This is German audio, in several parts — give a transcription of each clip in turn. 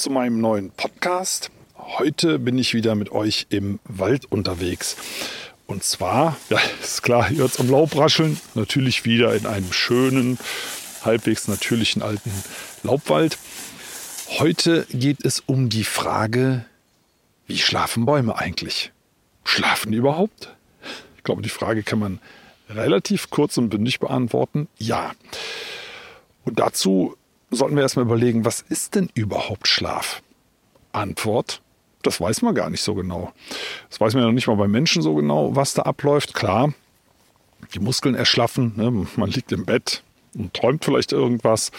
Zu meinem neuen Podcast. Heute bin ich wieder mit euch im Wald unterwegs. Und zwar, ja, ist klar, hier hört es am Laub rascheln. Natürlich wieder in einem schönen, halbwegs natürlichen alten Laubwald. Heute geht es um die Frage, wie schlafen Bäume eigentlich? Schlafen die überhaupt? Ich glaube, die Frage kann man relativ kurz und bündig beantworten. Ja. Und dazu sollten wir erstmal überlegen, was ist denn überhaupt Schlaf? Antwort, das weiß man gar nicht so genau. Das weiß man ja noch nicht mal bei Menschen so genau, was da abläuft. Klar, die Muskeln erschlaffen, ne? man liegt im Bett und träumt vielleicht irgendwas.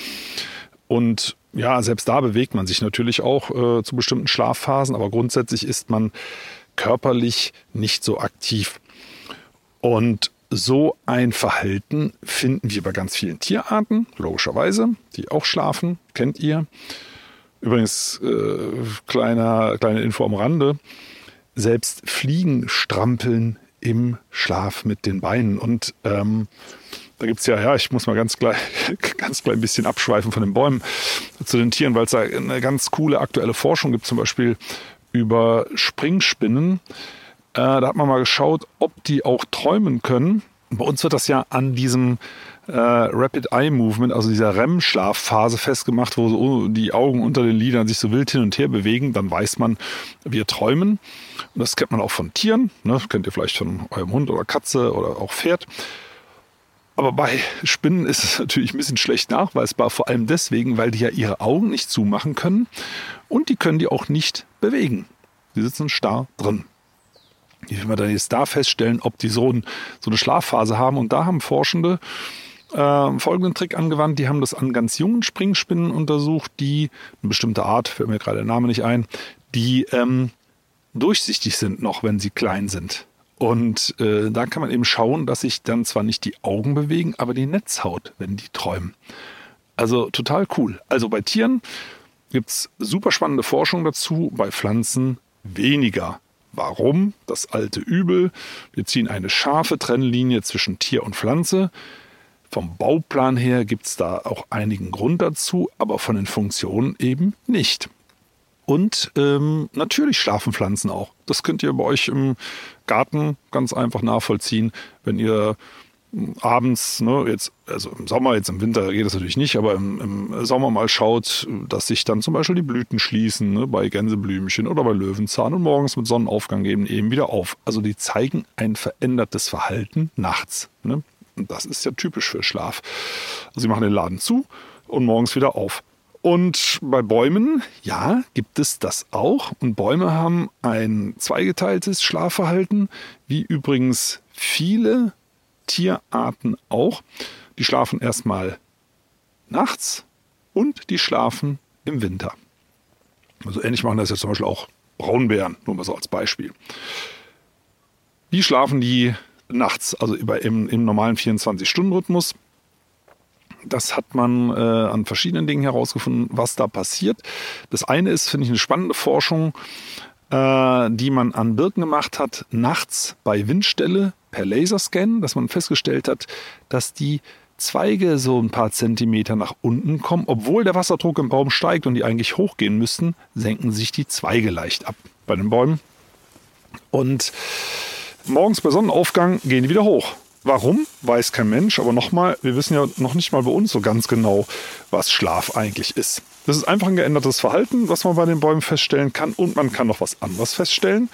Und ja, selbst da bewegt man sich natürlich auch äh, zu bestimmten Schlafphasen, aber grundsätzlich ist man körperlich nicht so aktiv. Und so ein Verhalten finden wir bei ganz vielen Tierarten, logischerweise, die auch schlafen, kennt ihr. Übrigens, äh, kleiner, kleine Info am Rande, selbst Fliegen strampeln im Schlaf mit den Beinen. Und ähm, da gibt es ja, ja, ich muss mal ganz klein, ganz klein bisschen abschweifen von den Bäumen zu den Tieren, weil es da eine ganz coole aktuelle Forschung gibt, zum Beispiel über Springspinnen da hat man mal geschaut, ob die auch träumen können. Bei uns wird das ja an diesem äh, Rapid Eye Movement, also dieser REM-Schlafphase festgemacht, wo so die Augen unter den Lidern sich so wild hin und her bewegen. Dann weiß man, wir träumen. Und das kennt man auch von Tieren. Ne? Das kennt ihr vielleicht von eurem Hund oder Katze oder auch Pferd. Aber bei Spinnen ist es natürlich ein bisschen schlecht nachweisbar, vor allem deswegen, weil die ja ihre Augen nicht zumachen können und die können die auch nicht bewegen. Die sitzen starr drin. Wie will man dann jetzt da feststellen, ob die so, ein, so eine Schlafphase haben? Und da haben Forschende äh, folgenden Trick angewandt. Die haben das an ganz jungen Springspinnen untersucht, die, eine bestimmte Art, fällt mir gerade der Name nicht ein, die ähm, durchsichtig sind noch, wenn sie klein sind. Und äh, da kann man eben schauen, dass sich dann zwar nicht die Augen bewegen, aber die Netzhaut, wenn die träumen. Also total cool. Also bei Tieren gibt es super spannende Forschung dazu, bei Pflanzen weniger. Warum? Das alte Übel. Wir ziehen eine scharfe Trennlinie zwischen Tier und Pflanze. Vom Bauplan her gibt es da auch einigen Grund dazu, aber von den Funktionen eben nicht. Und ähm, natürlich schlafen Pflanzen auch. Das könnt ihr bei euch im Garten ganz einfach nachvollziehen, wenn ihr abends, ne, jetzt, also im Sommer, jetzt im Winter geht das natürlich nicht, aber im, im Sommer mal schaut, dass sich dann zum Beispiel die Blüten schließen, ne, bei Gänseblümchen oder bei Löwenzahn und morgens mit Sonnenaufgang geben eben wieder auf. Also die zeigen ein verändertes Verhalten nachts. Ne? Das ist ja typisch für Schlaf. Also sie machen den Laden zu und morgens wieder auf. Und bei Bäumen, ja, gibt es das auch. Und Bäume haben ein zweigeteiltes Schlafverhalten, wie übrigens viele Tierarten auch. Die schlafen erstmal nachts und die schlafen im Winter. Also ähnlich machen das jetzt zum Beispiel auch Braunbären, nur mal so als Beispiel. Wie schlafen die nachts, also im, im normalen 24-Stunden-Rhythmus? Das hat man äh, an verschiedenen Dingen herausgefunden, was da passiert. Das eine ist, finde ich, eine spannende Forschung, äh, die man an Birken gemacht hat, nachts bei Windstelle per Laserscan, dass man festgestellt hat, dass die Zweige so ein paar Zentimeter nach unten kommen. Obwohl der Wasserdruck im Baum steigt und die eigentlich hochgehen müssten, senken sich die Zweige leicht ab bei den Bäumen. Und morgens bei Sonnenaufgang gehen die wieder hoch. Warum, weiß kein Mensch, aber nochmal, wir wissen ja noch nicht mal bei uns so ganz genau, was Schlaf eigentlich ist. Das ist einfach ein geändertes Verhalten, was man bei den Bäumen feststellen kann und man kann noch was anderes feststellen.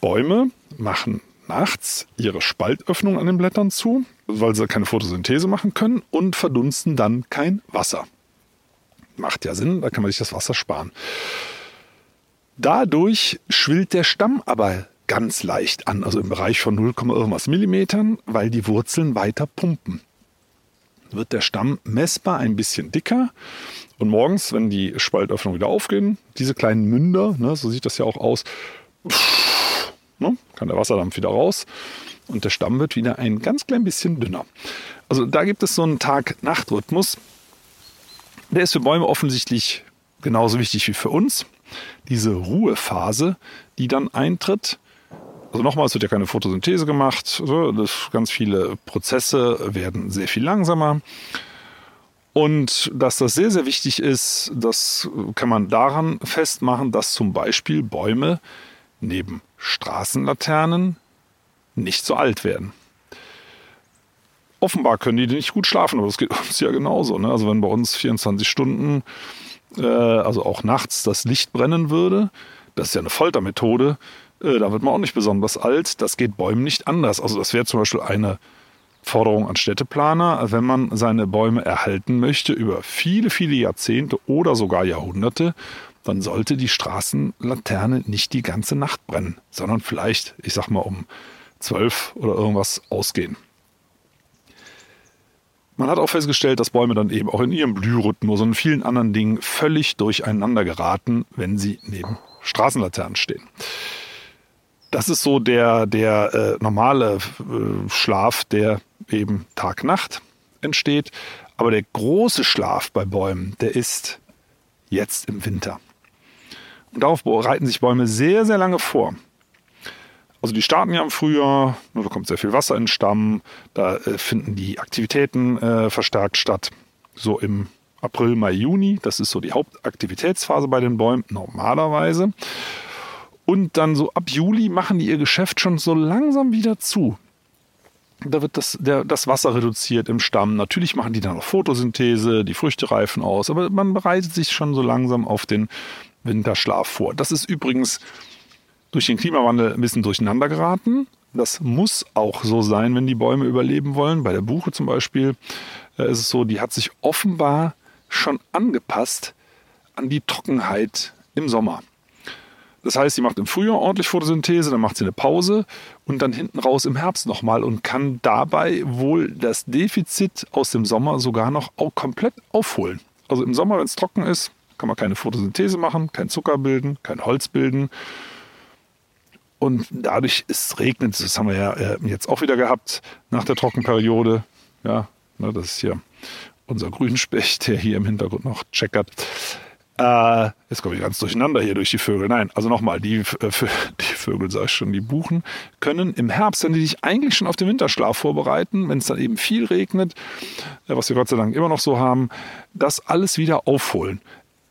Bäume machen nachts ihre Spaltöffnung an den Blättern zu, weil sie keine Photosynthese machen können und verdunsten dann kein Wasser. Macht ja Sinn, da kann man sich das Wasser sparen. Dadurch schwillt der Stamm aber ganz leicht an, also im Bereich von 0, irgendwas Millimetern, weil die Wurzeln weiter pumpen. wird der Stamm messbar ein bisschen dicker. Und morgens, wenn die Spaltöffnungen wieder aufgehen, diese kleinen Münder, ne, so sieht das ja auch aus, ne, kann der Wasserdampf wieder raus und der Stamm wird wieder ein ganz klein bisschen dünner. Also da gibt es so einen Tag-Nacht-Rhythmus. Der ist für Bäume offensichtlich genauso wichtig wie für uns. Diese Ruhephase, die dann eintritt. Also nochmal, es wird ja keine Photosynthese gemacht. Das, ganz viele Prozesse werden sehr viel langsamer. Und dass das sehr, sehr wichtig ist, das kann man daran festmachen, dass zum Beispiel Bäume neben Straßenlaternen nicht so alt werden. Offenbar können die nicht gut schlafen, aber das geht uns ja genauso. Ne? Also wenn bei uns 24 Stunden, äh, also auch nachts, das Licht brennen würde, das ist ja eine Foltermethode, äh, da wird man auch nicht besonders alt. Das geht Bäumen nicht anders. Also das wäre zum Beispiel eine Forderung an Städteplaner, wenn man seine Bäume erhalten möchte über viele, viele Jahrzehnte oder sogar Jahrhunderte, dann sollte die Straßenlaterne nicht die ganze Nacht brennen, sondern vielleicht, ich sag mal, um zwölf oder irgendwas ausgehen. Man hat auch festgestellt, dass Bäume dann eben auch in ihrem Blührhythmus und vielen anderen Dingen völlig durcheinander geraten, wenn sie neben Straßenlaternen stehen. Das ist so der, der äh, normale äh, Schlaf, der eben Tag-Nacht entsteht. Aber der große Schlaf bei Bäumen, der ist jetzt im Winter. Und darauf bereiten sich Bäume sehr, sehr lange vor. Also die starten ja im Frühjahr, da kommt sehr viel Wasser in den Stamm, da äh, finden die Aktivitäten äh, verstärkt statt. So im April, Mai, Juni, das ist so die Hauptaktivitätsphase bei den Bäumen normalerweise. Und dann so ab Juli machen die ihr Geschäft schon so langsam wieder zu. Da wird das, der, das Wasser reduziert im Stamm. Natürlich machen die dann auch Photosynthese, die Früchte reifen aus, aber man bereitet sich schon so langsam auf den Winterschlaf vor. Das ist übrigens durch den Klimawandel ein bisschen durcheinander geraten. Das muss auch so sein, wenn die Bäume überleben wollen. Bei der Buche zum Beispiel äh, ist es so, die hat sich offenbar schon angepasst an die Trockenheit im Sommer. Das heißt, sie macht im Frühjahr ordentlich Photosynthese, dann macht sie eine Pause und dann hinten raus im Herbst nochmal und kann dabei wohl das Defizit aus dem Sommer sogar noch komplett aufholen. Also im Sommer, wenn es trocken ist, kann man keine Photosynthese machen, kein Zucker bilden, kein Holz bilden. Und dadurch es regnet, das haben wir ja äh, jetzt auch wieder gehabt nach der Trockenperiode. Ja, ne, das ist hier unser Grünspecht, der hier im Hintergrund noch checkert. Äh, jetzt komme ich ganz durcheinander hier durch die Vögel. Nein, also nochmal, die, äh, die Vögel, sag ich schon, die Buchen können im Herbst, wenn die sich eigentlich schon auf den Winterschlaf vorbereiten, wenn es dann eben viel regnet, äh, was wir Gott sei Dank immer noch so haben, das alles wieder aufholen.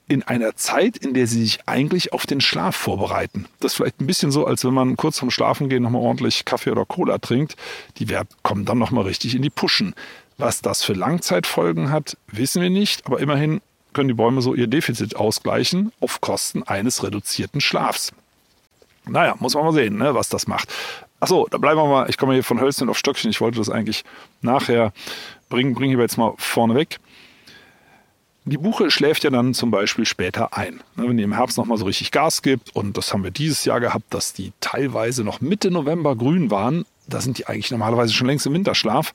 In einer Zeit, in der sie sich eigentlich auf den Schlaf vorbereiten. Das ist vielleicht ein bisschen so, als wenn man kurz vorm Schlafengehen nochmal ordentlich Kaffee oder Cola trinkt. Die Wert kommen dann nochmal richtig in die Puschen. Was das für Langzeitfolgen hat, wissen wir nicht, aber immerhin können die Bäume so ihr Defizit ausgleichen auf Kosten eines reduzierten Schlafs. Naja, muss man mal sehen, ne, was das macht. Achso, da bleiben wir mal. Ich komme hier von Hölzchen auf Stöckchen. Ich wollte das eigentlich nachher bringen, bringe ich aber jetzt mal vorne weg. Die Buche schläft ja dann zum Beispiel später ein. Ne, wenn die im Herbst nochmal so richtig Gas gibt, und das haben wir dieses Jahr gehabt, dass die teilweise noch Mitte November grün waren, da sind die eigentlich normalerweise schon längst im Winterschlaf.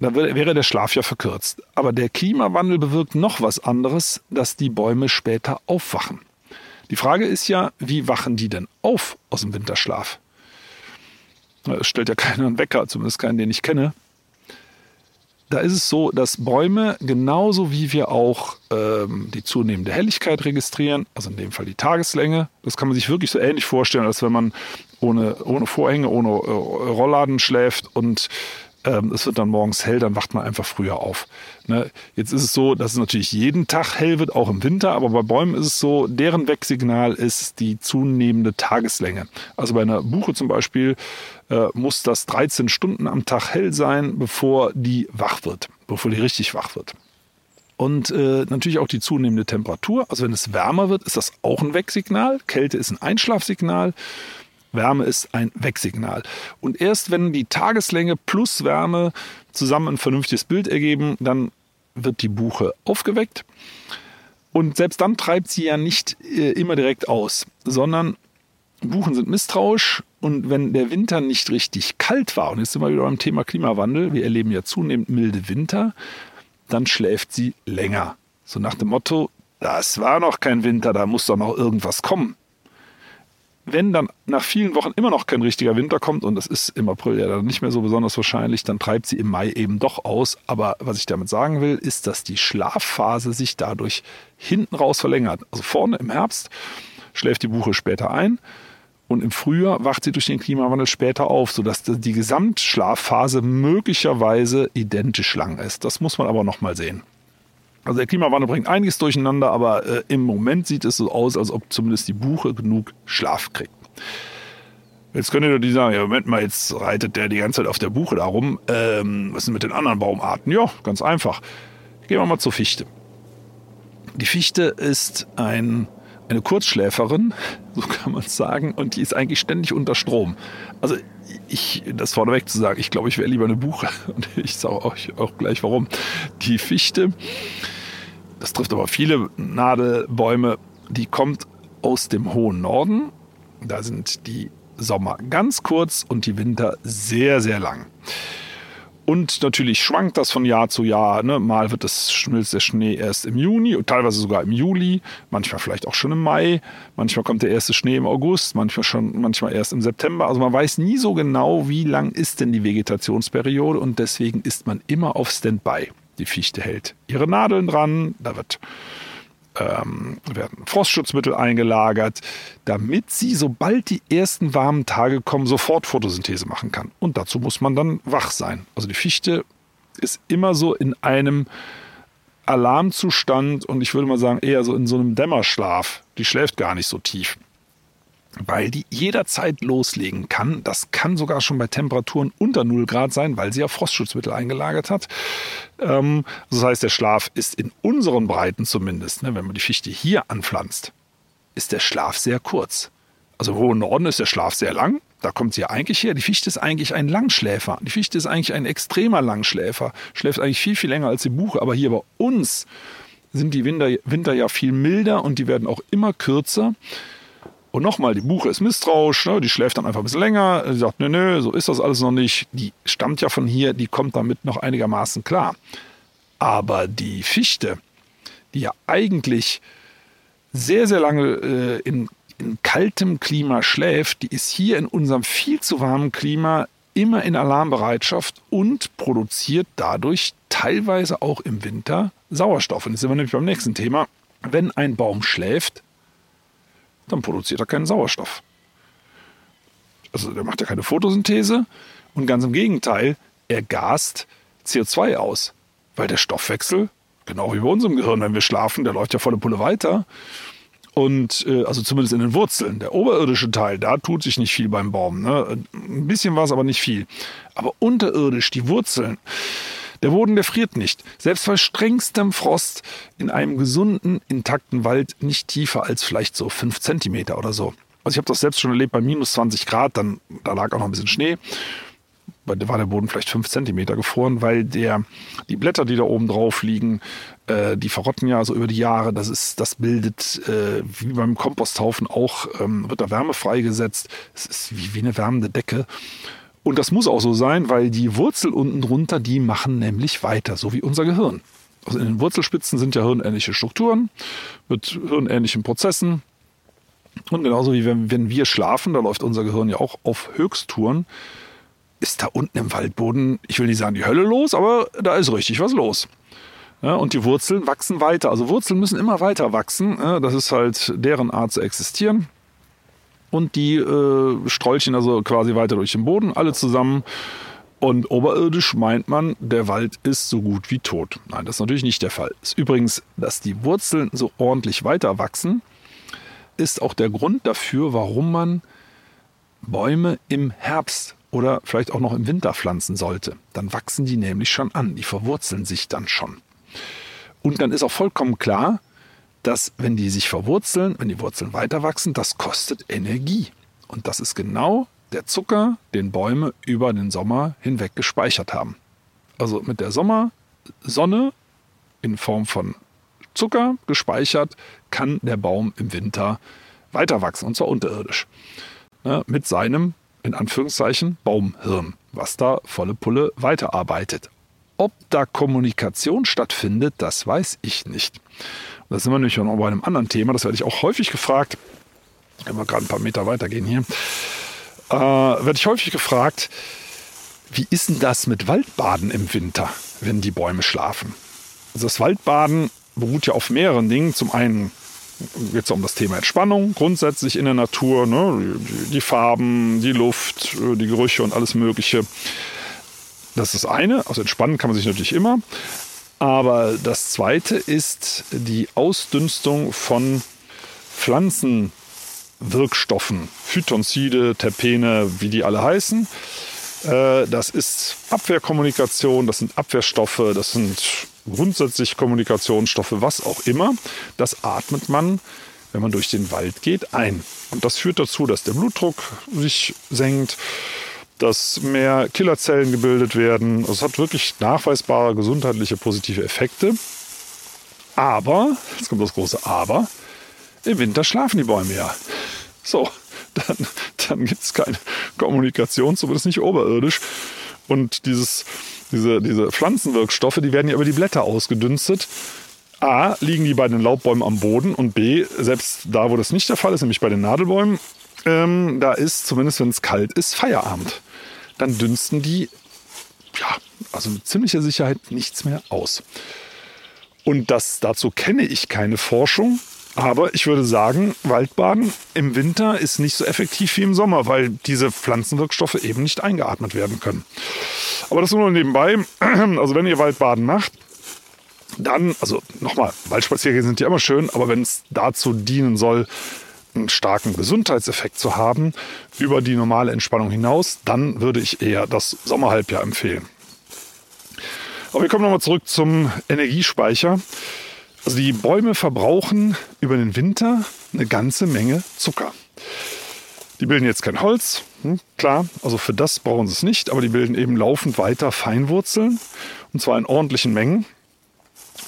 Da wäre der Schlaf ja verkürzt. Aber der Klimawandel bewirkt noch was anderes, dass die Bäume später aufwachen. Die Frage ist ja, wie wachen die denn auf aus dem Winterschlaf? Es stellt ja keiner einen Wecker, zumindest keinen, den ich kenne. Da ist es so, dass Bäume genauso wie wir auch ähm, die zunehmende Helligkeit registrieren, also in dem Fall die Tageslänge, das kann man sich wirklich so ähnlich vorstellen, als wenn man ohne, ohne Vorhänge, ohne äh, Rollladen schläft und ähm, es wird dann morgens hell, dann wacht man einfach früher auf. Ne? Jetzt ist es so, dass es natürlich jeden Tag hell wird, auch im Winter, aber bei Bäumen ist es so, deren Wegsignal ist die zunehmende Tageslänge. Also bei einer Buche zum Beispiel äh, muss das 13 Stunden am Tag hell sein, bevor die wach wird, bevor die richtig wach wird. Und äh, natürlich auch die zunehmende Temperatur. Also wenn es wärmer wird, ist das auch ein Wegsignal. Kälte ist ein Einschlafsignal. Wärme ist ein Wegsignal. Und erst wenn die Tageslänge plus Wärme zusammen ein vernünftiges Bild ergeben, dann wird die Buche aufgeweckt. Und selbst dann treibt sie ja nicht äh, immer direkt aus, sondern Buchen sind misstrauisch und wenn der Winter nicht richtig kalt war, und jetzt sind wir wieder beim Thema Klimawandel, wir erleben ja zunehmend milde Winter, dann schläft sie länger. So nach dem Motto, das war noch kein Winter, da muss doch noch irgendwas kommen. Wenn dann nach vielen Wochen immer noch kein richtiger Winter kommt, und das ist im April ja dann nicht mehr so besonders wahrscheinlich, dann treibt sie im Mai eben doch aus. Aber was ich damit sagen will, ist, dass die Schlafphase sich dadurch hinten raus verlängert. Also vorne im Herbst schläft die Buche später ein und im Frühjahr wacht sie durch den Klimawandel später auf, sodass die Gesamtschlafphase möglicherweise identisch lang ist. Das muss man aber nochmal sehen. Also der Klimawandel bringt einiges durcheinander, aber äh, im Moment sieht es so aus, als ob zumindest die Buche genug Schlaf kriegt. Jetzt könnt ihr die sagen, ja, Moment mal, jetzt reitet der die ganze Zeit auf der Buche darum. Ähm, was ist denn mit den anderen Baumarten? Ja, ganz einfach. Gehen wir mal zur Fichte. Die Fichte ist ein eine Kurzschläferin, so kann man es sagen, und die ist eigentlich ständig unter Strom. Also ich, das vorneweg zu sagen, ich glaube, ich wäre lieber eine Buche und ich sage euch auch gleich warum. Die Fichte, das trifft aber viele Nadelbäume, die kommt aus dem hohen Norden. Da sind die Sommer ganz kurz und die Winter sehr, sehr lang. Und natürlich schwankt das von Jahr zu Jahr. Ne? Mal wird das, schmilzt der Schnee erst im Juni, teilweise sogar im Juli, manchmal vielleicht auch schon im Mai. Manchmal kommt der erste Schnee im August, manchmal schon, manchmal erst im September. Also man weiß nie so genau, wie lang ist denn die Vegetationsperiode und deswegen ist man immer auf Standby. Die Fichte hält ihre Nadeln dran, da wird ähm, werden Frostschutzmittel eingelagert, damit sie, sobald die ersten warmen Tage kommen, sofort Photosynthese machen kann. Und dazu muss man dann wach sein. Also die Fichte ist immer so in einem Alarmzustand und ich würde mal sagen eher so in so einem Dämmerschlaf. Die schläft gar nicht so tief weil die jederzeit loslegen kann. Das kann sogar schon bei Temperaturen unter 0 Grad sein, weil sie ja Frostschutzmittel eingelagert hat. Ähm, das heißt, der Schlaf ist in unseren Breiten zumindest, ne, wenn man die Fichte hier anpflanzt, ist der Schlaf sehr kurz. Also im hohen Norden ist der Schlaf sehr lang. Da kommt sie ja eigentlich her. Die Fichte ist eigentlich ein Langschläfer. Die Fichte ist eigentlich ein extremer Langschläfer. Schläft eigentlich viel, viel länger als die Buche. Aber hier bei uns sind die Winter, Winter ja viel milder und die werden auch immer kürzer. Und nochmal, die Buche ist misstrauisch, ne? die schläft dann einfach ein bisschen länger. Sie sagt, nö, nö, so ist das alles noch nicht. Die stammt ja von hier, die kommt damit noch einigermaßen klar. Aber die Fichte, die ja eigentlich sehr, sehr lange äh, in, in kaltem Klima schläft, die ist hier in unserem viel zu warmen Klima immer in Alarmbereitschaft und produziert dadurch teilweise auch im Winter Sauerstoff. Und jetzt sind wir nämlich beim nächsten Thema. Wenn ein Baum schläft, dann produziert er keinen Sauerstoff. Also der macht ja keine Photosynthese und ganz im Gegenteil, er gast CO2 aus, weil der Stoffwechsel, genau wie bei unserem Gehirn, wenn wir schlafen, der läuft ja volle Pulle weiter. Und äh, also zumindest in den Wurzeln. Der oberirdische Teil, da tut sich nicht viel beim Baum. Ne? Ein bisschen was, aber nicht viel. Aber unterirdisch, die Wurzeln, der Boden, der friert nicht. Selbst bei strengstem Frost in einem gesunden, intakten Wald nicht tiefer als vielleicht so fünf Zentimeter oder so. Also ich habe das selbst schon erlebt bei minus 20 Grad, dann da lag auch noch ein bisschen Schnee. Da war der Boden vielleicht fünf Zentimeter gefroren, weil der, die Blätter, die da oben drauf liegen, äh, die verrotten ja so über die Jahre. Das ist, das bildet äh, wie beim Komposthaufen auch, ähm, wird da Wärme freigesetzt. Es ist wie, wie eine wärmende Decke. Und das muss auch so sein, weil die Wurzel unten drunter, die machen nämlich weiter, so wie unser Gehirn. Also in den Wurzelspitzen sind ja hirnähnliche Strukturen mit hirnähnlichen Prozessen. Und genauso wie wenn, wenn wir schlafen, da läuft unser Gehirn ja auch auf Höchsttouren, ist da unten im Waldboden, ich will nicht sagen die Hölle los, aber da ist richtig was los. Ja, und die Wurzeln wachsen weiter. Also Wurzeln müssen immer weiter wachsen. Ja, das ist halt deren Art zu existieren und die äh, strolchen also quasi weiter durch den Boden, alle zusammen. Und oberirdisch meint man, der Wald ist so gut wie tot. Nein, das ist natürlich nicht der Fall. Ist übrigens, dass die Wurzeln so ordentlich weiter wachsen, ist auch der Grund dafür, warum man Bäume im Herbst oder vielleicht auch noch im Winter pflanzen sollte. Dann wachsen die nämlich schon an, die verwurzeln sich dann schon. Und dann ist auch vollkommen klar, dass wenn die sich verwurzeln, wenn die Wurzeln weiter wachsen, das kostet Energie. Und das ist genau der Zucker, den Bäume über den Sommer hinweg gespeichert haben. Also mit der Sommersonne in Form von Zucker gespeichert, kann der Baum im Winter weiter wachsen, und zwar unterirdisch. ne, mit seinem, in Anführungszeichen, Baumhirn, was da volle Pulle weiterarbeitet. Ob da Kommunikation stattfindet, das weiß ich nicht. Da sind wir nämlich noch bei einem anderen Thema, das werde ich auch häufig gefragt. Können wir gerade ein paar Meter weitergehen hier. Äh, werde ich häufig gefragt, wie ist denn das mit Waldbaden im Winter, wenn die Bäume schlafen? Also das Waldbaden beruht ja auf mehreren Dingen. Zum einen geht es um das Thema Entspannung, grundsätzlich in der Natur, ne? die, die, Farben, die Luft, die Gerüche und alles Mögliche. Das ist das eine. Also entspannen kann man sich natürlich immer. Aber das zweite ist die Ausdünstung von Pflanzenwirkstoffen, Phytonzide, Terpene, wie die alle heißen. Äh, das ist Abwehrkommunikation, das sind Abwehrstoffe, das sind grundsätzlich Kommunikationsstoffe, was auch immer. Das atmet man, wenn man durch den Wald geht, ein. Und das führt dazu, dass der Blutdruck sich senkt, dass mehr Killerzellen gebildet werden. Es hat wirklich nachweisbare gesundheitliche positive Effekte. Aber, jetzt kommt das große Aber, im Winter schlafen die Bäume ja. So, dann, dann gibt es keine Kommunikation, zumindest nicht oberirdisch. Und dieses, diese, diese Pflanzenwirkstoffe, die werden ja über die Blätter ausgedünstet. A, liegen die bei den Laubbäumen am Boden und B, selbst da, wo das nicht der Fall ist, nämlich bei den Nadelbäumen, ähm, da ist, zumindest wenn es kalt ist, Feierabend. Dann dünsten die, ja, also mit ziemlicher Sicherheit nichts mehr aus. Und das, dazu kenne ich keine Forschung. Aber ich würde sagen, Waldbaden im Winter ist nicht so effektiv wie im Sommer, weil diese Pflanzenwirkstoffe eben nicht eingeatmet werden können. Aber das nur nebenbei. Also wenn ihr Waldbaden macht, dann, also nochmal, Waldspaziergänge sind ja immer schön, aber wenn es dazu dienen soll, einen starken Gesundheitseffekt zu haben, über die normale Entspannung hinaus, dann würde ich eher das Sommerhalbjahr empfehlen. Aber wir kommen nochmal zurück zum Energiespeicher. Also die Bäume verbrauchen über den Winter eine ganze Menge Zucker. Die bilden jetzt kein Holz, hm, klar, also für das brauchen sie es nicht, aber die bilden eben laufend weiter Feinwurzeln und zwar in ordentlichen Mengen.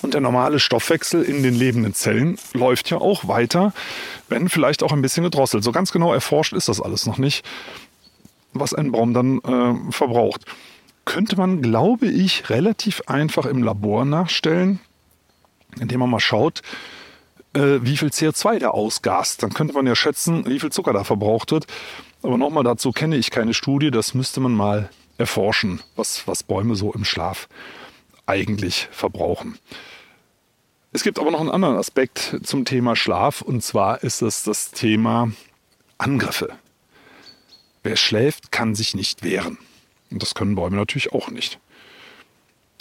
Und der normale Stoffwechsel in den lebenden Zellen läuft ja auch weiter, wenn vielleicht auch ein bisschen gedrosselt. So ganz genau erforscht ist das alles noch nicht, was ein Baum dann äh, verbraucht. Könnte man, glaube ich, relativ einfach im Labor nachstellen, indem man mal schaut, äh, wie viel CO2 der ausgast. Dann könnte man ja schätzen, wie viel Zucker da verbraucht wird. Aber nochmal dazu kenne ich keine Studie, das müsste man mal erforschen, was, was Bäume so im Schlaf eigentlich verbrauchen. Es gibt aber noch einen anderen Aspekt zum Thema Schlaf und zwar ist es das Thema Angriffe. Wer schläft, kann sich nicht wehren. Und das können Bäume natürlich auch nicht.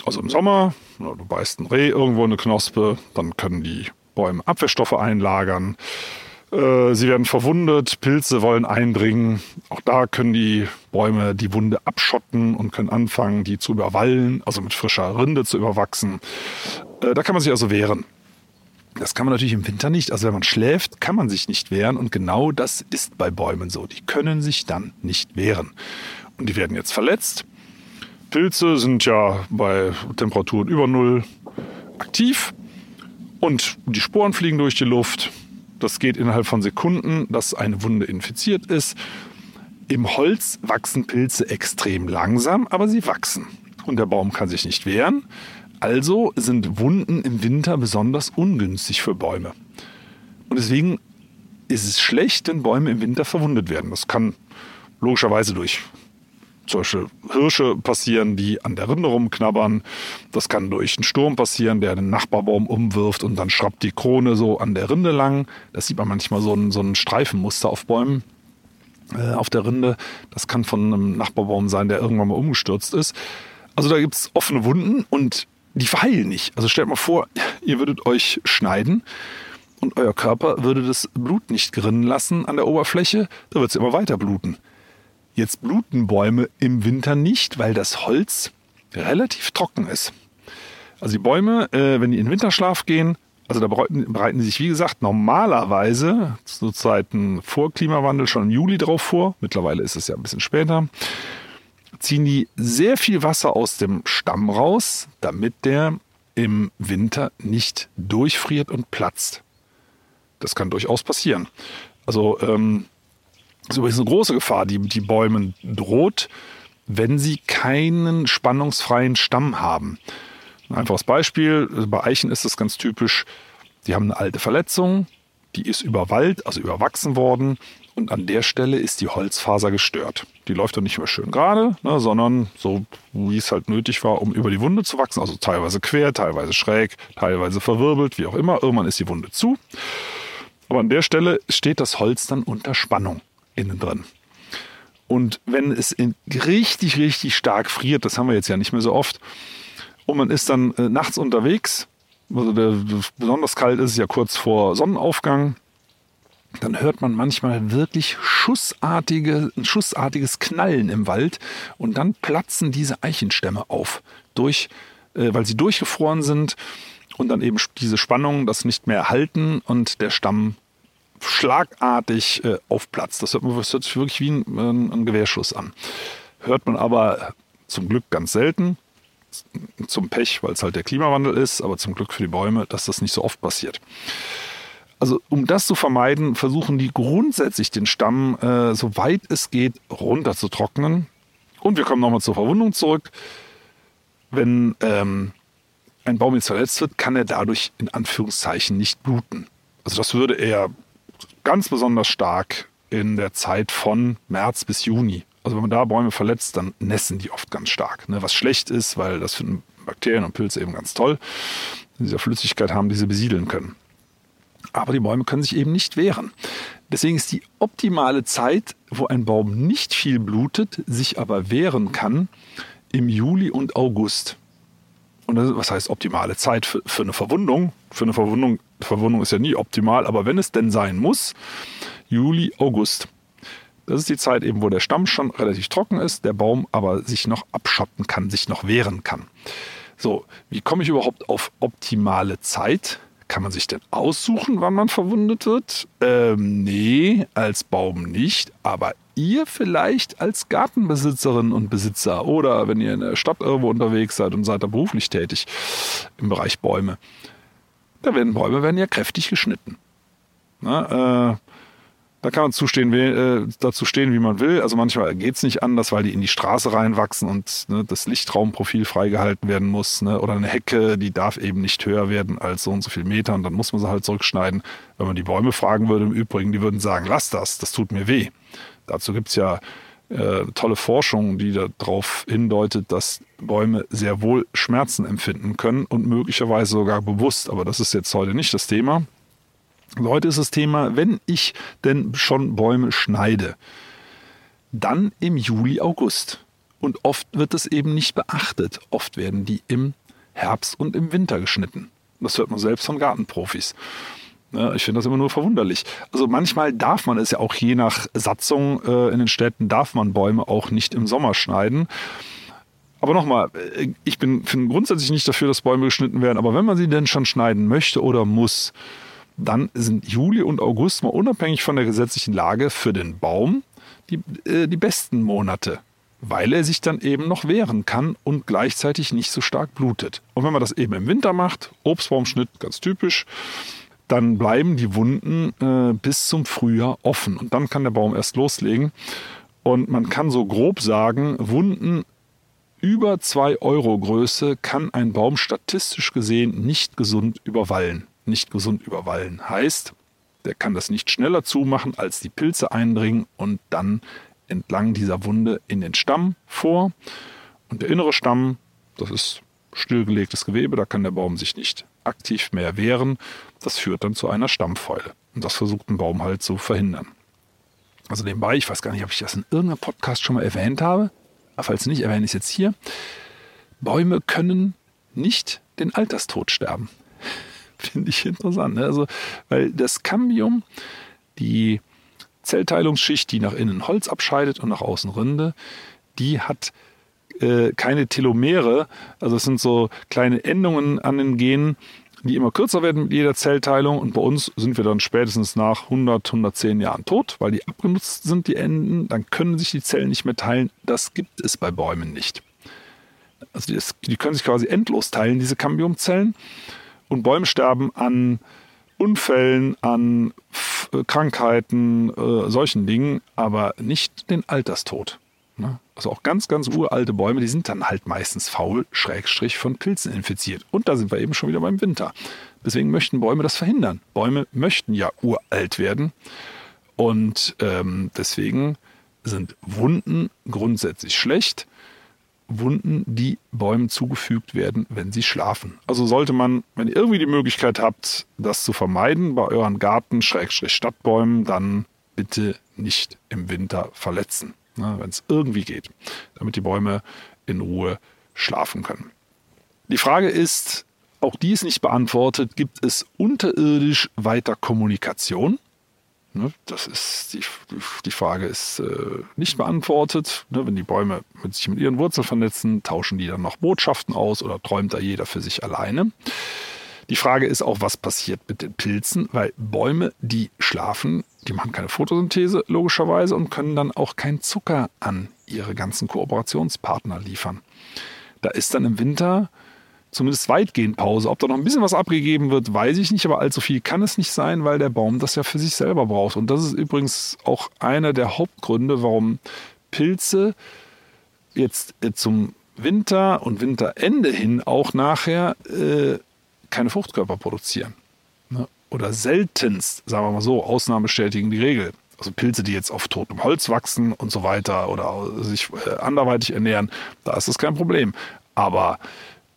Also im Sommer, du beißt ein Reh irgendwo eine Knospe, dann können die Bäume Abwehrstoffe einlagern. Äh, sie werden verwundet, Pilze wollen eindringen. Auch da können die Bäume die Wunde abschotten und können anfangen, die zu überwallen, also mit frischer Rinde zu überwachsen. Äh, da kann man sich also wehren. Das kann man natürlich im Winter nicht. Also wenn man schläft, kann man sich nicht wehren. Und genau das ist bei Bäumen so. Die können sich dann nicht wehren. Und die werden jetzt verletzt. Pilze sind ja bei Temperaturen über Null aktiv. Und die Sporen fliegen durch die Luft. Das geht innerhalb von Sekunden, dass eine Wunde infiziert ist. Im Holz wachsen Pilze extrem langsam, aber sie wachsen. Und der Baum kann sich nicht wehren. Also sind Wunden im Winter besonders ungünstig für Bäume. Und deswegen ist es schlecht, wenn Bäume im Winter verwundet werden. Das kann logischerweise durch zum Beispiel Hirsche passieren, die an der Rinde rumknabbern. Das kann durch einen Sturm passieren, der den Nachbarbaum umwirft und dann schrappt die Krone so an der Rinde lang. Das sieht man manchmal so ein, so ein Streifenmuster auf Bäumen äh, auf der Rinde. Das kann von einem Nachbarbaum sein, der irgendwann mal umgestürzt ist. Also da gibt es offene Wunden und die verheilen nicht. Also stellt mal vor, ihr würdet euch schneiden und euer Körper würde das Blut nicht gerinnen lassen an der Oberfläche, da wird es immer weiter bluten. Jetzt bluten Bäume im Winter nicht, weil das Holz relativ trocken ist. Also die Bäume, äh, wenn die in Winterschlaf gehen, also da bereiten, bereiten sie sich, wie gesagt, normalerweise zu Zeiten vor Klimawandel schon im Juli drauf vor. Mittlerweile ist es ja ein bisschen später. Ziehen die sehr viel Wasser aus dem Stamm raus, damit der im Winter nicht durchfriert und platzt. Das kann durchaus passieren. Also ähm, ist übrigens eine große Gefahr, die, die Bäumen droht, wenn sie keinen spannungsfreien Stamm haben. Ein einfaches Beispiel, bei Eichen ist das ganz typisch, die haben eine alte Verletzung, die ist überwallt, also überwachsen worden und an der Stelle ist die Holzfaser gestört. Die läuft dann nicht mehr schön gerade, ne, sondern so, wie es halt nötig war, um über die Wunde zu wachsen. Also teilweise quer, teilweise schräg, teilweise verwirbelt, wie auch immer. Irgendwann ist die Wunde zu. Aber an der Stelle steht das Holz dann unter Spannung innen drin. Und wenn es richtig, richtig stark friert, das haben wir jetzt ja nicht mehr so oft, und man ist dann äh, nachts unterwegs, also der, besonders kalt ist es ja kurz vor Sonnenaufgang, dann hört man manchmal wirklich schussartige, ein schussartiges Knallen im Wald und dann platzen diese Eichenstämme auf, durch, äh, weil sie durchgefroren sind und dann eben diese Spannungen das nicht mehr halten und der Stamm schlagartig äh, aufplatzt. Das hört, man, das hört sich wirklich wie ein, ein Gewehrschuss an. Hört man aber zum Glück ganz selten zum Pech, weil es halt der Klimawandel ist, aber zum Glück für die Bäume, dass das nicht so oft passiert. Also um das zu vermeiden, versuchen die grundsätzlich den Stamm, äh, soweit es geht, runter zu trocknen. Und wir kommen nochmal zur Verwundung zurück. Wenn ähm, ein Baum jetzt verletzt wird, kann er dadurch in Anführungszeichen nicht bluten. Also das würde er ganz besonders stark in der Zeit von März bis Juni. Also wenn man da Bäume verletzt, dann nässen die oft ganz stark. Ne? Was schlecht ist, weil das finden Bakterien und Pilze eben ganz toll, in dieser Flüssigkeit haben, die sie besiedeln können. Aber die Bäume können sich eben nicht wehren. Deswegen ist die optimale Zeit, wo ein Baum nicht viel blutet, sich aber wehren kann, im Juli und August. Und das, was heißt optimale Zeit für, für eine Verwundung? Für eine Verwundung, Verwundung ist ja nie optimal, aber wenn es denn sein muss, Juli, August. Das ist die Zeit eben, wo der Stamm schon relativ trocken ist, der Baum aber sich noch abschotten kann, sich noch wehren kann. So, wie komme ich überhaupt auf optimale Zeit? Kann man sich denn aussuchen, wann man verwundet wird? Ähm, nee, als Baum nicht, aber ihr vielleicht als Gartenbesitzerin und Besitzer oder wenn ihr in der Stadt irgendwo unterwegs seid und seid da beruflich tätig im Bereich Bäume. Da werden Bäume werden ja kräftig geschnitten. Na, äh, da kann man zustehen, äh, dazu stehen, wie man will. Also manchmal geht es nicht anders, weil die in die Straße reinwachsen und ne, das Lichtraumprofil freigehalten werden muss. Ne? Oder eine Hecke, die darf eben nicht höher werden als so und so viel Meter und dann muss man sie halt zurückschneiden. Wenn man die Bäume fragen würde im Übrigen, die würden sagen, lass das, das tut mir weh. Dazu gibt es ja äh, tolle Forschung, die darauf hindeutet, dass Bäume sehr wohl Schmerzen empfinden können und möglicherweise sogar bewusst. Aber das ist jetzt heute nicht das Thema. Heute ist das Thema, wenn ich denn schon Bäume schneide, dann im Juli, August. Und oft wird es eben nicht beachtet. Oft werden die im Herbst und im Winter geschnitten. Das hört man selbst von Gartenprofis. ich finde das immer nur verwunderlich. Also manchmal darf man es ja auch je nach Satzung äh, in den Städten, darf man Bäume auch nicht im Sommer schneiden. Aber nochmal, äh, ich bin grundsätzlich nicht dafür, dass Bäume geschnitten werden, aber wenn man sie denn schon schneiden möchte oder muss, dann sind Juli und August mal unabhängig von der gesetzlichen Lage für den Baum die, äh, die besten Monate, weil er sich dann eben noch wehren kann und gleichzeitig nicht so stark blutet. Und wenn man das eben im Winter macht, Obstbaumschnitt ganz typisch, dann bleiben die Wunden äh, bis zum Frühjahr offen und dann kann der Baum erst loslegen. Und man kann so grob sagen, Wunden über 2 Euro Größe kann ein Baum statistisch gesehen nicht gesund überwallen nicht gesund überwallen. Heißt, der kann das nicht schneller zumachen, als die Pilze eindringen und dann entlang dieser Wunde in den Stamm vor. Und der innere Stamm, das ist stillgelegtes Gewebe, da kann der Baum sich nicht aktiv mehr wehren. Das führt dann zu einer Stammfäule. Und das versucht ein Baum halt zu verhindern. Also nebenbei, ich weiß gar nicht, ob ich das in irgendeinem Podcast schon mal erwähnt habe, aber falls nicht, erwähne ich es jetzt hier. Bäume können nicht den Alterstod sterben. Finde ich interessant. Ne? Also, weil das Cambium, die Zellteilungsschicht, die nach innen Holz abscheidet und nach außen Rinde, die hat äh, keine Telomere. Also es sind so kleine Endungen an den Genen, die immer kürzer werden mit jeder Zellteilung. Und bei uns sind wir dann spätestens nach 100, 110 Jahren tot, weil die abgenutzt sind, die Enden. Dann können sich die Zellen nicht mehr teilen. Das gibt es bei Bäumen nicht. Also die, die können sich quasi endlos teilen, diese Cambiumzellen. Und Bäume sterben an Unfällen, an äh, Krankheiten, äh, solchen Dingen, aber nicht den Alterstod. Ne? Also auch ganz, ganz uralte Bäume, die sind dann halt meistens faul, schrägstrich von Pilzen infiziert. Und da sind wir eben schon wieder beim Winter. Deswegen möchten Bäume das verhindern. Bäume möchten ja uralt werden. Und ähm, deswegen sind Wunden grundsätzlich schlecht. Wunden, die Bäumen zugefügt werden, wenn sie schlafen. Also sollte man, wenn ihr irgendwie die Möglichkeit habt, das zu vermeiden bei euren Garten, Schrägstrich Stadtbäumen, dann bitte nicht im Winter verletzen, ne, wenn es irgendwie geht, damit die Bäume in Ruhe schlafen können. Die Frage ist, auch die ist nicht beantwortet, gibt es unterirdisch weiter Kommunikation? Ne, das ist die, die Frage ist äh, nicht beantwortet. Ne, wenn die Bäume mit sich mit ihren Wurzeln vernetzen, tauschen die dann noch Botschaften aus oder träumt da jeder für sich alleine? Die Frage ist auch, was passiert mit den Pilzen, weil Bäume, die schlafen, die machen keine Photosynthese logischerweise und können dann auch keinen Zucker an ihre ganzen Kooperationspartner liefern. Da ist dann im Winter zumindest weitgehend Pause. Ob da noch ein bisschen was abgegeben wird, weiß ich nicht, aber allzu viel kann es nicht sein, weil der Baum das ja für sich selber braucht. Und das ist übrigens auch einer der Hauptgründe, warum Pilze jetzt äh, zum Winter und Winterende hin auch nachher äh, keine Fruchtkörper produzieren. Ne? Oder seltenst, sagen wir mal so, Ausnahmen bestätigen die Regel. Also Pilze, die jetzt auf totem Holz wachsen und so weiter oder sich äh, anderweitig ernähren, da ist das kein Problem. Aber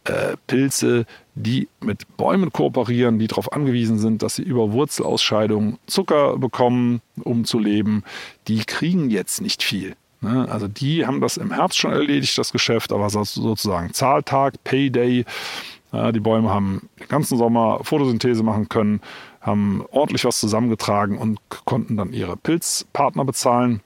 äh, Pilze, die mit Bäumen kooperieren, die darauf angewiesen sind, dass sie über Wurzelausscheidung Zucker bekommen, um zu leben, die kriegen jetzt nicht viel. Ne? Also die haben das im Herbst schon erledigt, das Geschäft, aber sozusagen Zahltag, Payday. Die Bäume haben den ganzen Sommer Photosynthese machen können, haben ordentlich was zusammengetragen und konnten dann ihre Pilzpartner bezahlen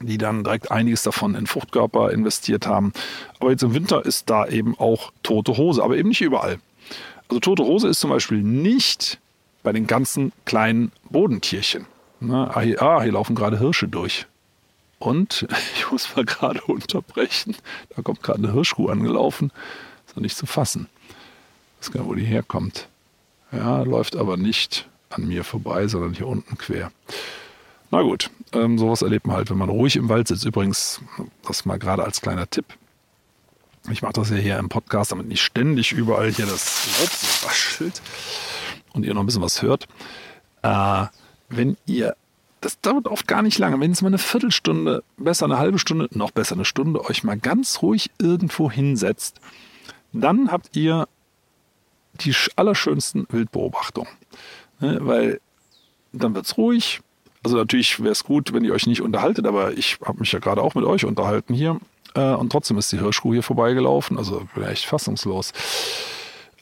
die dann direkt einiges davon in Fruchtkörper investiert haben. Aber jetzt im Winter ist da eben auch tote Hose, aber eben nicht überall. Also tote Hose ist zum Beispiel nicht bei den ganzen kleinen Bodentierchen. Na, ah, hier, ah, hier laufen gerade Hirsche durch. Und ich muss mal gerade unterbrechen. Da kommt gerade eine Hirschkuh angelaufen. Ist noch nicht zu fassen. Ich weiß gar nicht, wo die herkommt. Ja, läuft aber nicht an mir vorbei, sondern hier unten quer. Na gut, ähm, sowas erlebt man halt, wenn man ruhig im Wald sitzt. Übrigens, das mal gerade als kleiner Tipp. Ich mache das ja hier im Podcast, damit nicht ständig überall hier das Laub so raschelt und ihr noch ein bisschen was hört. Äh, wenn ihr, das dauert oft gar nicht lange, wenn es mal eine Viertelstunde, besser eine halbe Stunde, noch besser eine Stunde, euch mal ganz ruhig irgendwo hinsetzt, dann habt ihr die allerschönsten Wildbeobachtungen. Ne, weil dann wird es ruhig, also natürlich wäre es gut, wenn ihr euch nicht unterhaltet, aber ich habe mich ja gerade auch mit euch unterhalten hier. Äh, und trotzdem ist die Hirschkuh hier vorbeigelaufen. Also bin echt fassungslos.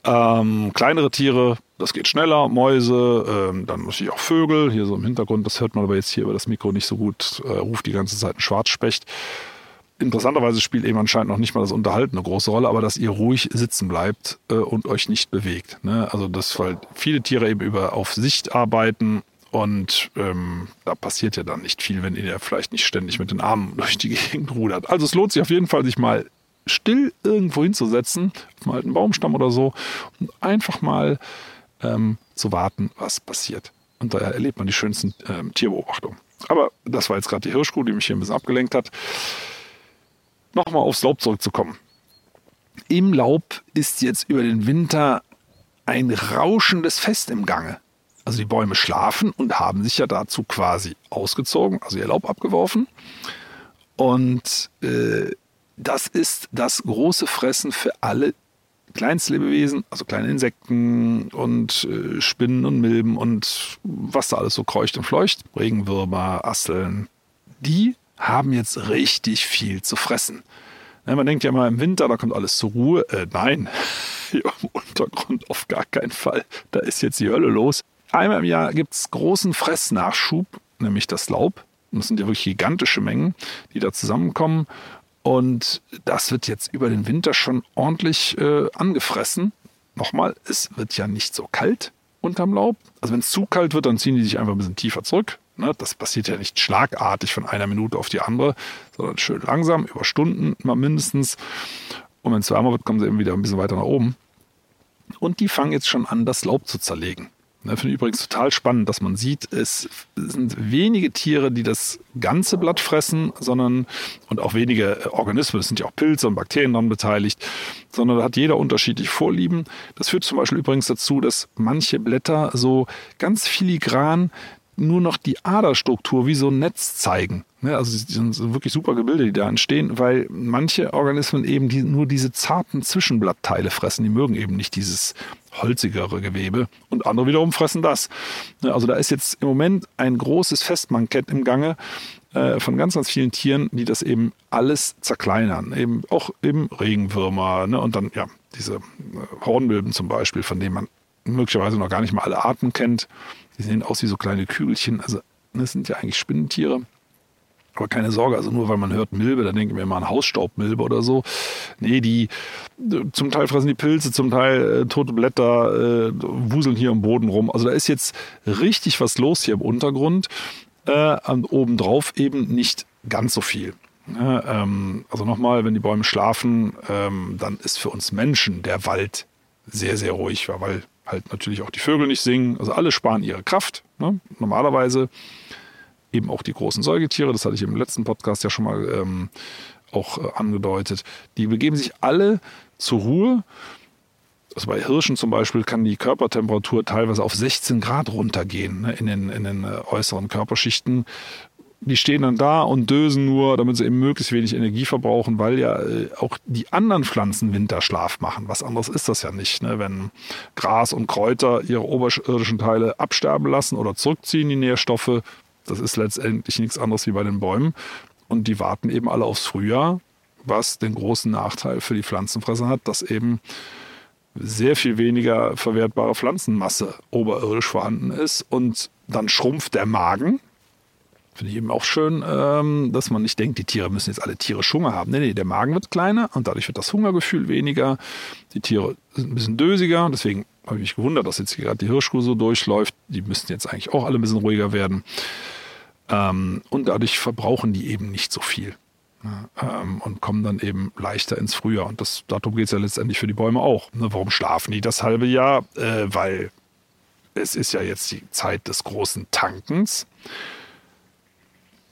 Ähm, kleinere Tiere, das geht schneller, Mäuse, ähm, dann natürlich auch Vögel, hier so im Hintergrund, das hört man aber jetzt hier über das Mikro nicht so gut, äh, ruft die ganze Zeit ein Schwarzspecht. Interessanterweise spielt eben anscheinend noch nicht mal das Unterhalten eine große Rolle, aber dass ihr ruhig sitzen bleibt äh, und euch nicht bewegt. Ne? Also dass weil viele Tiere eben über auf Sicht arbeiten und ähm, da passiert ja dann nicht viel, wenn ihr vielleicht nicht ständig mit den Armen durch die Gegend rudert. Also es lohnt sich auf jeden Fall, sich mal still irgendwo hinzusetzen, auf einen alten Baumstamm oder so, und einfach mal ähm, zu warten, was passiert. Und da erlebt man die schönsten ähm, Tierbeobachtungen. Aber das war jetzt gerade die Hirschkuh, die mich hier ein bisschen abgelenkt hat. Nochmal aufs Laub zurückzukommen. Im Laub ist jetzt über den Winter ein rauschendes Fest im Gange. Also die Bäume schlafen und haben sich ja dazu quasi ausgezogen, also ihr Laub abgeworfen. Und äh, das ist das große Fressen für alle Kleinstlebewesen, also kleine Insekten und äh, Spinnen und Milben und was da alles so kreucht und fleucht, Regenwürmer, Asseln, die haben jetzt richtig viel zu fressen. Ja, man denkt ja immer im Winter, da kommt alles zur Ruhe. Äh, nein, hier im Untergrund auf gar keinen Fall. Da ist jetzt die Hölle los. Einmal im Jahr gibt es großen Fressnachschub, nämlich das Laub. Das sind ja wirklich gigantische Mengen, die da zusammenkommen. Und das wird jetzt über den Winter schon ordentlich äh, angefressen. Nochmal, es wird ja nicht so kalt unterm Laub. Also wenn es zu kalt wird, dann ziehen die sich einfach ein bisschen tiefer zurück. Ne? Das passiert ja nicht schlagartig von einer Minute auf die andere, sondern schön langsam, über Stunden mal mindestens. Und wenn es wärmer wird, kommen sie eben wieder ein bisschen weiter nach oben. Und die fangen jetzt schon an, das Laub zu zerlegen. Ne, Finde ich übrigens total spannend, dass man sieht, es sind wenige Tiere, die das ganze Blatt fressen, sondern und auch wenige Organismen, es sind ja auch Pilze und Bakterien daran beteiligt, sondern da hat jeder unterschiedlich Vorlieben. Das führt zum Beispiel übrigens dazu, dass manche Blätter so ganz filigran nur noch die Aderstruktur wie so ein Netz zeigen. Also sind wirklich super Gebilde, die da entstehen, weil manche Organismen eben die, nur diese zarten Zwischenblattteile fressen. Die mögen eben nicht dieses holzigere Gewebe und andere wiederum fressen das. Also da ist jetzt im Moment ein großes Festmankett im Gange äh, von ganz, ganz vielen Tieren, die das eben alles zerkleinern. Eben auch eben Regenwürmer ne? und dann ja diese äh, Hornmilben zum Beispiel, von denen man möglicherweise noch gar nicht mal alle Arten kennt. Die sehen aus wie so kleine Kügelchen. Also das sind ja eigentlich Spinnentiere. Aber keine Sorge, also nur weil man hört Milbe, dann denken wir immer an Hausstaubmilbe oder so. Nee, die zum Teil fressen die Pilze, zum Teil äh, tote Blätter, äh, wuseln hier im Boden rum. Also da ist jetzt richtig was los hier im Untergrund. Äh, und obendrauf eben nicht ganz so viel. Ja, ähm, also nochmal, wenn die Bäume schlafen, ähm, dann ist für uns Menschen der Wald sehr, sehr ruhig, weil halt natürlich auch die Vögel nicht singen. Also alle sparen ihre Kraft. Ne? Normalerweise eben auch die großen Säugetiere, das hatte ich im letzten Podcast ja schon mal ähm, auch äh, angedeutet, die begeben sich alle zur Ruhe. Also bei Hirschen zum Beispiel kann die Körpertemperatur teilweise auf 16 Grad runtergehen ne, in den, in den äh, äußeren Körperschichten. Die stehen dann da und dösen nur, damit sie eben möglichst wenig Energie verbrauchen, weil ja äh, auch die anderen Pflanzen Winterschlaf machen. Was anderes ist das ja nicht. Ne? Wenn Gras und Kräuter ihre oberirdischen Teile absterben lassen oder zurückziehen, die Nährstoffe, das ist letztendlich nichts anderes wie bei den Bäumen. Und die warten eben alle aufs Frühjahr, was den großen Nachteil für die Pflanzenfresser hat, dass eben sehr viel weniger verwertbare Pflanzenmasse oberirdisch vorhanden ist und dann schrumpft der Magen. Finde ich eben auch schön, ähm, dass man nicht denkt, die Tiere müssen jetzt alle Tiere Hunger haben. Nee, nee, der Magen wird kleiner und dadurch wird das Hungergefühl weniger. Die Tiere sind ein bisschen dösiger. Deswegen habe ich mich gewundert, dass jetzt gerade die Hirschkuh so durchläuft. Die müssten jetzt eigentlich auch alle ein bisschen ruhiger werden. Ähm, und dadurch verbrauchen die eben nicht so viel. Ähm, und kommen dann eben leichter ins Frühjahr. Und das, darum geht es ja letztendlich für die Bäume auch. Ne, warum schlafen die das halbe Jahr? Äh, weil es ist ja jetzt die Zeit des großen Tankens.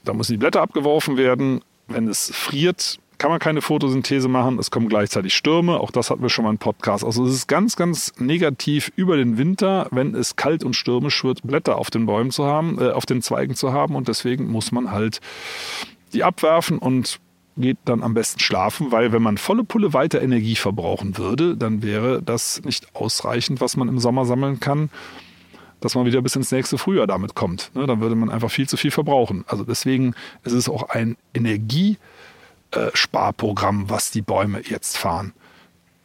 Da müssen die Blätter abgeworfen werden. Wenn es friert, kann man keine Photosynthese machen. Es kommen gleichzeitig Stürme. Auch das hatten wir schon mal im Podcast. Also es ist ganz, ganz negativ über den Winter, wenn es kalt und stürmisch wird, Blätter auf den Bäumen zu haben, äh, auf den Zweigen zu haben. Und deswegen muss man halt die abwerfen und geht dann am besten schlafen, weil wenn man volle Pulle weiter Energie verbrauchen würde, dann wäre das nicht ausreichend, was man im Sommer sammeln kann, dass man wieder bis ins nächste Frühjahr damit kommt. Ne, dann würde man einfach viel zu viel verbrauchen. Also deswegen ist es auch ein Energie- äh, Sparprogramm, was die Bäume jetzt fahren,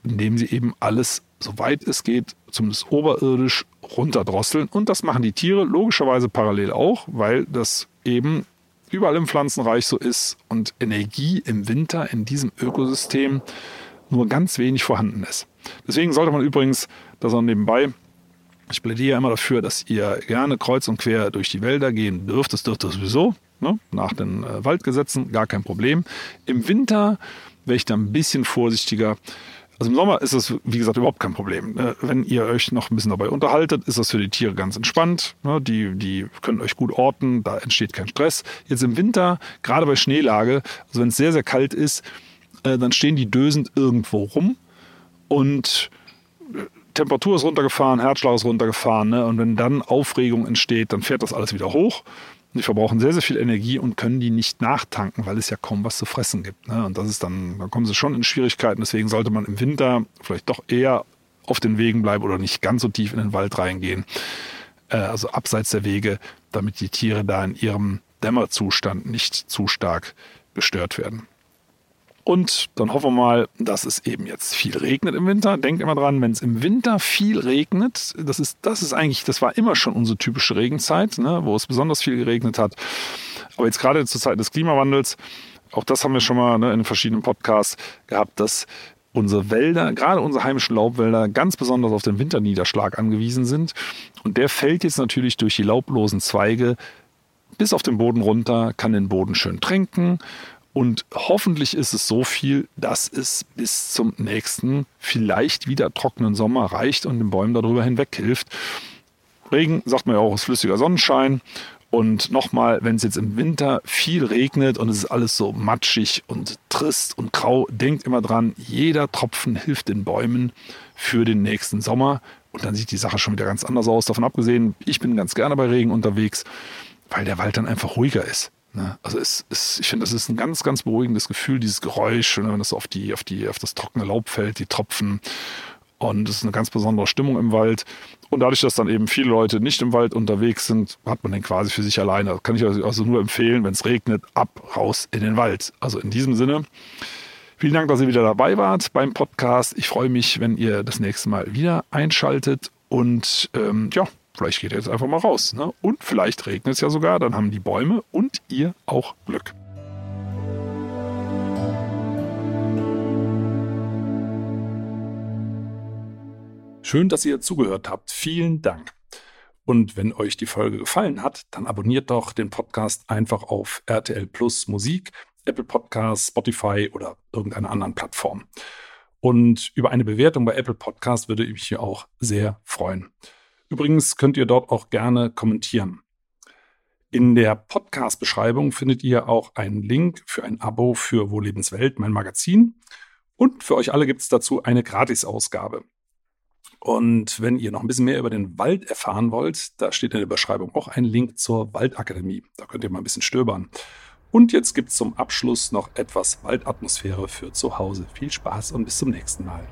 indem sie eben alles, soweit es geht, zumindest oberirdisch runterdrosseln. Und das machen die Tiere logischerweise parallel auch, weil das eben überall im Pflanzenreich so ist und Energie im Winter in diesem Ökosystem nur ganz wenig vorhanden ist. Deswegen sollte man übrigens, das auch nebenbei, ich plädiere immer dafür, dass ihr gerne kreuz und quer durch die Wälder gehen dürft. Das dürft ihr sowieso ne? nach den äh, Waldgesetzen, gar kein Problem. Im Winter wäre ich da ein bisschen vorsichtiger. Also im Sommer ist das, wie gesagt, überhaupt kein Problem. Ne? Wenn ihr euch noch ein bisschen dabei unterhaltet, ist das für die Tiere ganz entspannt. Ne? Die, die können euch gut orten, da entsteht kein Stress. Jetzt im Winter, gerade bei Schneelage, also wenn es sehr, sehr kalt ist, äh, dann stehen die dösend irgendwo rum und äh, Temperatur ist runtergefahren, Herzschlag ist runtergefahren. Ne? Und wenn dann Aufregung entsteht, dann fährt das alles wieder hoch. Die verbrauchen sehr, sehr viel Energie und können die nicht nachtanken, weil es ja kaum was zu fressen gibt. Ne? Und das ist dann, da kommen sie schon in Schwierigkeiten. Deswegen sollte man im Winter vielleicht doch eher auf den Wegen bleiben oder nicht ganz so tief in den Wald reingehen. Äh, also abseits der Wege, damit die Tiere da in ihrem Dämmerzustand nicht zu stark gestört werden. Und dann hoffen wir mal, dass es eben jetzt viel regnet im Winter. Denkt immer dran, wenn es im Winter viel regnet, das ist, das ist eigentlich, das war immer schon unsere typische Regenzeit, ne, wo es besonders viel geregnet hat. Aber jetzt gerade zur Zeit des Klimawandels, auch das haben wir schon mal ne, in verschiedenen Podcasts gehabt, dass unsere Wälder, gerade unsere heimischen Laubwälder, ganz besonders auf den Winterniederschlag angewiesen sind. Und der fällt jetzt natürlich durch die laublosen Zweige bis auf den Boden runter, kann den Boden schön tränken und hoffentlich ist es so viel, dass es bis zum nächsten, vielleicht wieder trockenen Sommer reicht und den Bäumen darüber hinweg hilft. Regen, sagt man ja auch, ist flüssiger Sonnenschein. Und nochmal, wenn es jetzt im Winter viel regnet und es ist alles so matschig und trist und grau, denkt immer dran, jeder Tropfen hilft den Bäumen für den nächsten Sommer. Und dann sieht die Sache schon wieder ganz anders aus. Davon abgesehen, ich bin ganz gerne bei Regen unterwegs, weil der Wald dann einfach ruhiger ist. Ne? Also es, es, ich finde, das ist ein ganz, ganz beruhigendes Gefühl, dieses Geräusch, wenn das auf, die, auf, die, auf das trockene Laub fällt, die Tropfen. Und es ist eine ganz besondere Stimmung im Wald. Und dadurch, dass dann eben viele Leute nicht im Wald unterwegs sind, hat man den quasi für sich alleine. Das kann ich also nur empfehlen, wenn es regnet, ab, raus in den Wald. Also in diesem Sinne, vielen Dank, dass ihr wieder dabei wart beim Podcast. Ich freue mich, wenn ihr das nächste Mal wieder einschaltet. Und ähm, ja, vielleicht geht ihr jetzt einfach mal raus. Ne? Und vielleicht regnet es ja sogar, dann haben die Bäume und ihr auch Glück. Schön, dass ihr zugehört habt. Vielen Dank. Und wenn euch die Folge gefallen hat, dann abonniert doch den Podcast einfach auf RTL Plus Musik, Apple Podcasts, Spotify oder irgendeiner anderen Plattform. Und über eine Bewertung bei Apple Podcast würde ich mich hier auch sehr freuen. Übrigens könnt ihr dort auch gerne kommentieren. In der Podcast-Beschreibung findet ihr auch einen Link für ein Abo für Wohllebenswelt, mein Magazin. Und für euch alle gibt es dazu eine Gratisausgabe. Und wenn ihr noch ein bisschen mehr über den Wald erfahren wollt, da steht in der Beschreibung auch ein Link zur Waldakademie. Da könnt ihr mal ein bisschen stöbern. Und jetzt gibt es zum Abschluss noch etwas Waldatmosphäre für zu Hause. Viel Spaß und bis zum nächsten Mal.